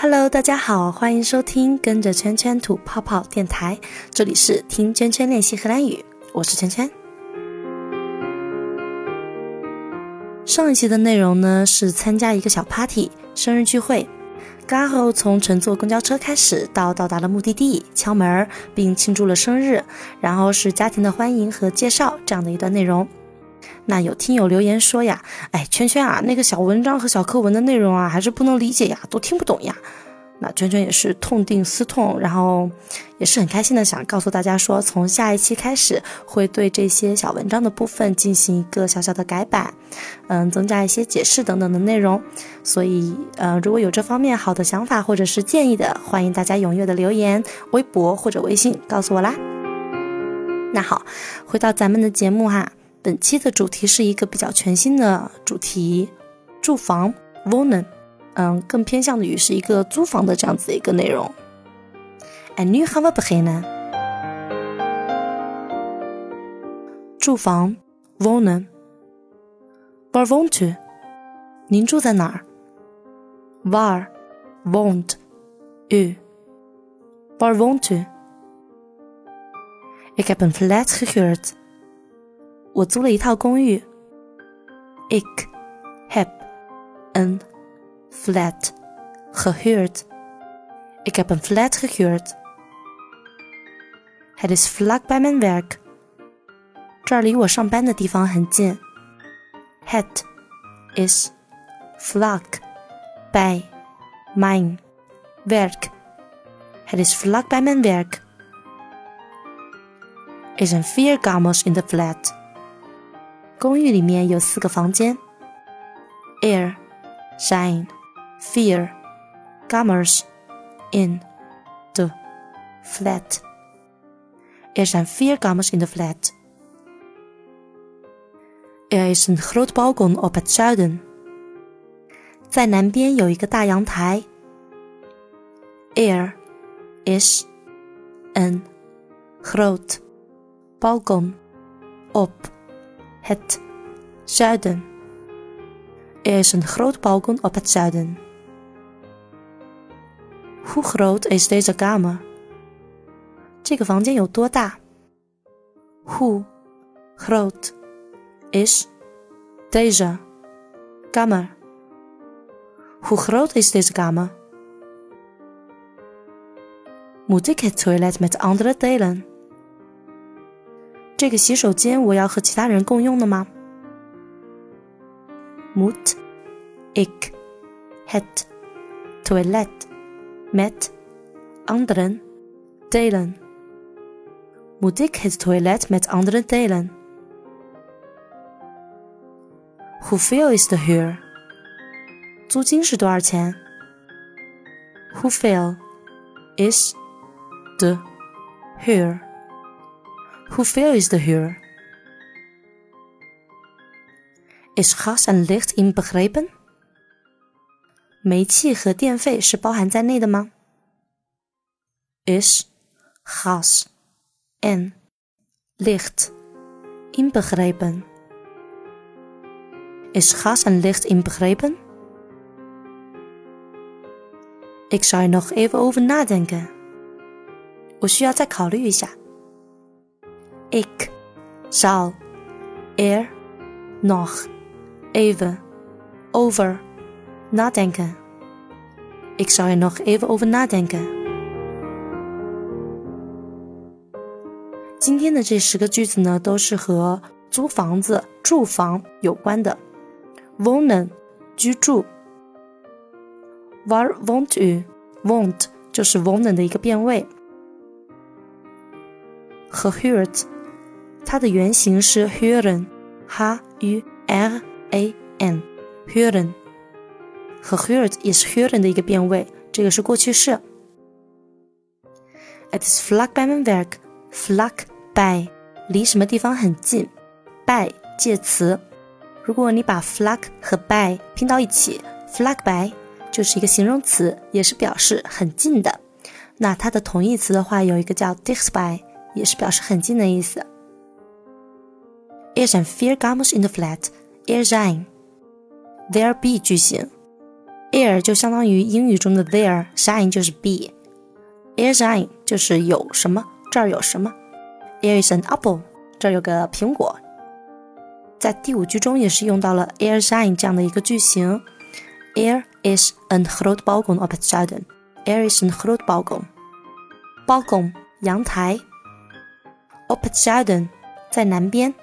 Hello，大家好，欢迎收听跟着圈圈吐泡泡电台，这里是听圈圈练习荷兰语，我是圈圈。上一期的内容呢是参加一个小 party 生日聚会，刚好从乘坐公交车开始到到达了目的地，敲门并庆祝了生日，然后是家庭的欢迎和介绍这样的一段内容。那有听友留言说呀，哎，圈圈啊，那个小文章和小课文的内容啊，还是不能理解呀，都听不懂呀。那圈圈也是痛定思痛，然后也是很开心的想告诉大家说，从下一期开始会对这些小文章的部分进行一个小小的改版，嗯，增加一些解释等等的内容。所以，呃，如果有这方面好的想法或者是建议的，欢迎大家踊跃的留言，微博或者微信告诉我啦。那好，回到咱们的节目哈，本期的主题是一个比较全新的主题，住房 wohnen。嗯，更偏向于是一个租房的这样子的一个内容。哎，你好，我不黑呢。住房，wohnen，where wohnt u 您住在哪儿？Where wohnt u？Where wohnt u？Ik heb een flat gehuurd。我租了一套公寓。Ik heb een flat gehuurd. Ik heb een flat gehuurd. Het is vlak bij mijn werk. 这儿离我上班的地方很近。Het is vlak bij mijn werk. Het is vlak bij mijn werk. Er zijn vier kamers in de flat. 公寓里面有四个房间。Er zijn vier kamers in de flat. Er zijn vier kamers in de flat. Er is een groot balkon op het zuiden. 在南边有一个大阳台。Er is een groot balkon op het zuiden. Er is een groot balkon op het zuiden. Hoe groot is deze kamer? 这个房间有多大？Hoe groot is deze kamer? Hoe groot is deze kamer? Moet ik het toilet met anderen delen? 这个洗手间我要和其他人共用的吗？Moet ik het toilet met anderen delen? Moet ik het toilet met anderen delen? Hoeveel is de huur? 租金是多少钱？Hoeveel is de huur? Hoeveel is de huur? Is gas en licht inbegrepen? 煤气和电费是包含在内的吗？Is gas en licht inbegrepen? Is gas en licht inbegrepen? Ik zou er nog even over nadenken. 我需要再考虑一下。 Ik zal er nog even over nadenken. Ik zou er nog even over nadenken. 今天的这十个句子呢，都是和租房子、住房有关的。wohnen 居住，where wohnt u？wohnt 就是 wohnen 的一个变位。和 huurt 它的原型是 huren，h u r a n，huren。和 heard 也是 Huron 的一个变位，这个是过去式。It is vlak bij mijn werk. Vlak by 离什么地方很近？by 介词，如果你把 vlak 和 by 拼到一起，vlak by 就是一个形容词，也是表示很近的。那它的同义词的话，有一个叫 dis by，也是表示很近的意思。Er zijn vier kamers in the flat. Er zijn there be 句型。air 就相当于英语中的 there，shine 就是 be，air shine 就是有什么，这儿有什么 There is an apple，这儿有个苹果。在第五句中也是用到了 air shine 这样的一个句型，air is an groot balkon op het zuiden，air is an groot balkon，balkon 阳台，op het zuiden 在南边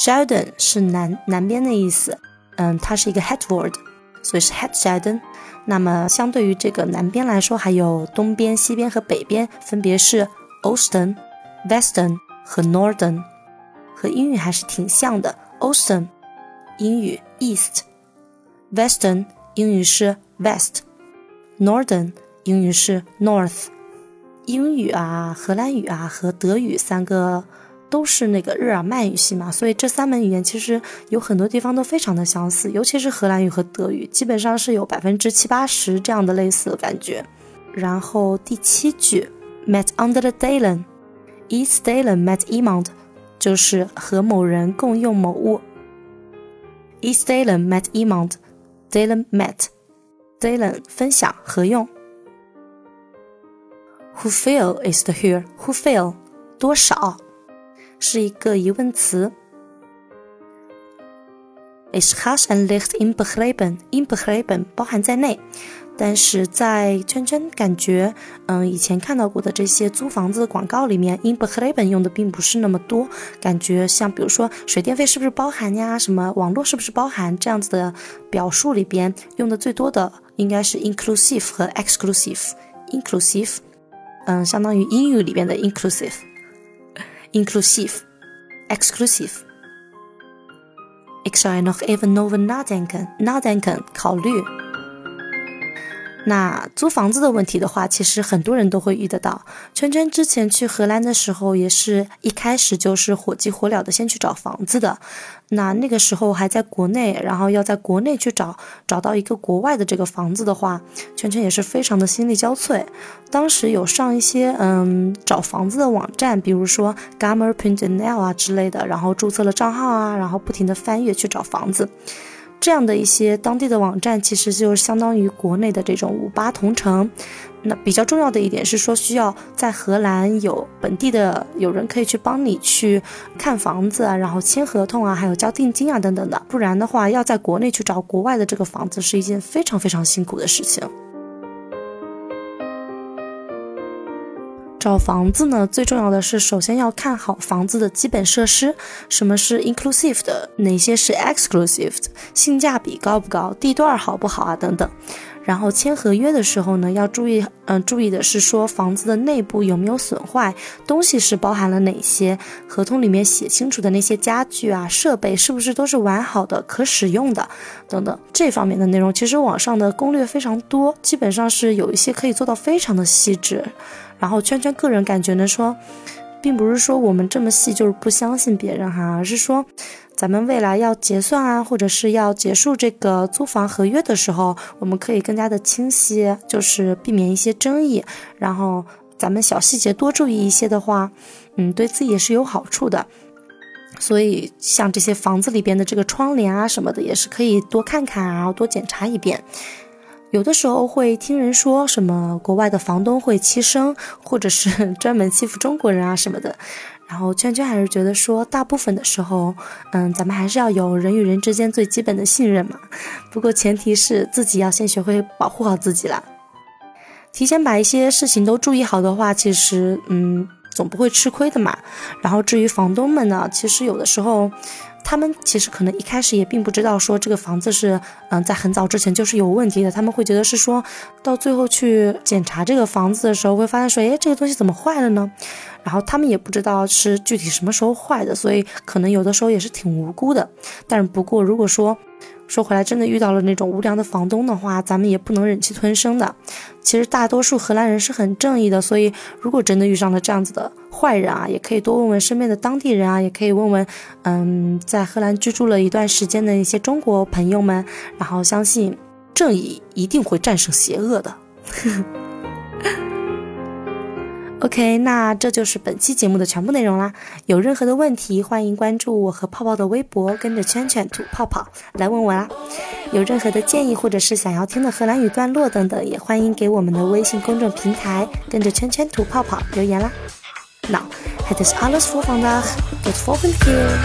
Sheldon 是南南边的意思。嗯，它是一个 het word，所以是 het zuiden。那么相对于这个南边来说，还有东边、西边和北边，分别是 Oosten、Western 和 Northern，和英语还是挺像的。Oosten 英语 East；Western，英语是 West，Northern 英语是 North。英语啊、荷兰语啊和德语三个。都是那个日耳曼语系嘛，所以这三门语言其实有很多地方都非常的相似，尤其是荷兰语和德语，基本上是有百分之七八十这样的类似的感觉。然后第七句，met under the dalen，is dalen met iemand，就是和某人共用某物。is dalen met iemand，dalen met，dalen 分享合用。who feel is the here，who feel 多少？是一个疑问词。Is h a s h and licht inbegrepen？inbegrepen 包含在内，但是在圈圈感觉，嗯，以前看到过的这些租房子的广告里面，inbegrepen 用的并不是那么多。感觉像比如说水电费是不是包含呀？什么网络是不是包含？这样子的表述里边用的最多的应该是 inclusive 和 exclusive。inclusive，嗯，相当于英语里边的 inclusive。Inclusief, exclusief. Ik zou er nog even over nadenken. Nadenken, 考虑。那租房子的问题的话，其实很多人都会遇得到。圈圈之前去荷兰的时候，也是一开始就是火急火燎的先去找房子的。那那个时候还在国内，然后要在国内去找找到一个国外的这个房子的话，圈圈也是非常的心力交瘁。当时有上一些嗯找房子的网站，比如说 Gamer.nl 啊之类的，然后注册了账号啊，然后不停的翻阅去找房子。这样的一些当地的网站，其实就是相当于国内的这种五八同城。那比较重要的一点是说，需要在荷兰有本地的有人可以去帮你去看房子啊，然后签合同啊，还有交定金啊等等的。不然的话，要在国内去找国外的这个房子，是一件非常非常辛苦的事情。找房子呢，最重要的是首先要看好房子的基本设施，什么是 inclusive 的，哪些是 exclusive 的，性价比高不高，地段好不好啊，等等。然后签合约的时候呢，要注意，嗯，注意的是说房子的内部有没有损坏，东西是包含了哪些，合同里面写清楚的那些家具啊、设备是不是都是完好的、可使用的，等等这方面的内容，其实网上的攻略非常多，基本上是有一些可以做到非常的细致。然后圈圈个人感觉呢，说，并不是说我们这么细就是不相信别人哈，而是说，咱们未来要结算啊，或者是要结束这个租房合约的时候，我们可以更加的清晰，就是避免一些争议。然后咱们小细节多注意一些的话，嗯，对自己也是有好处的。所以像这些房子里边的这个窗帘啊什么的，也是可以多看看，然后多检查一遍。有的时候会听人说什么国外的房东会欺生，或者是 专门欺负中国人啊什么的，然后圈圈还是觉得说，大部分的时候，嗯，咱们还是要有人与人之间最基本的信任嘛。不过前提是自己要先学会保护好自己啦，提前把一些事情都注意好的话，其实嗯，总不会吃亏的嘛。然后至于房东们呢，其实有的时候。他们其实可能一开始也并不知道说这个房子是，嗯，在很早之前就是有问题的。他们会觉得是说到最后去检查这个房子的时候，会发现说，哎，这个东西怎么坏了呢？然后他们也不知道是具体什么时候坏的，所以可能有的时候也是挺无辜的。但是不过，如果说说回来，真的遇到了那种无良的房东的话，咱们也不能忍气吞声的。其实大多数荷兰人是很正义的，所以如果真的遇上了这样子的坏人啊，也可以多问问身边的当地人啊，也可以问问，嗯，在荷兰居住了一段时间的一些中国朋友们，然后相信正义一定会战胜邪恶的。OK，那这就是本期节目的全部内容啦。有任何的问题，欢迎关注我和泡泡的微博，跟着圈圈吐泡泡来问我啦。有任何的建议，或者是想要听的荷兰语段落等等，也欢迎给我们的微信公众平台跟着圈圈吐泡泡留言啦。Nou, het is alles voor vandaag. Tot volgende keer.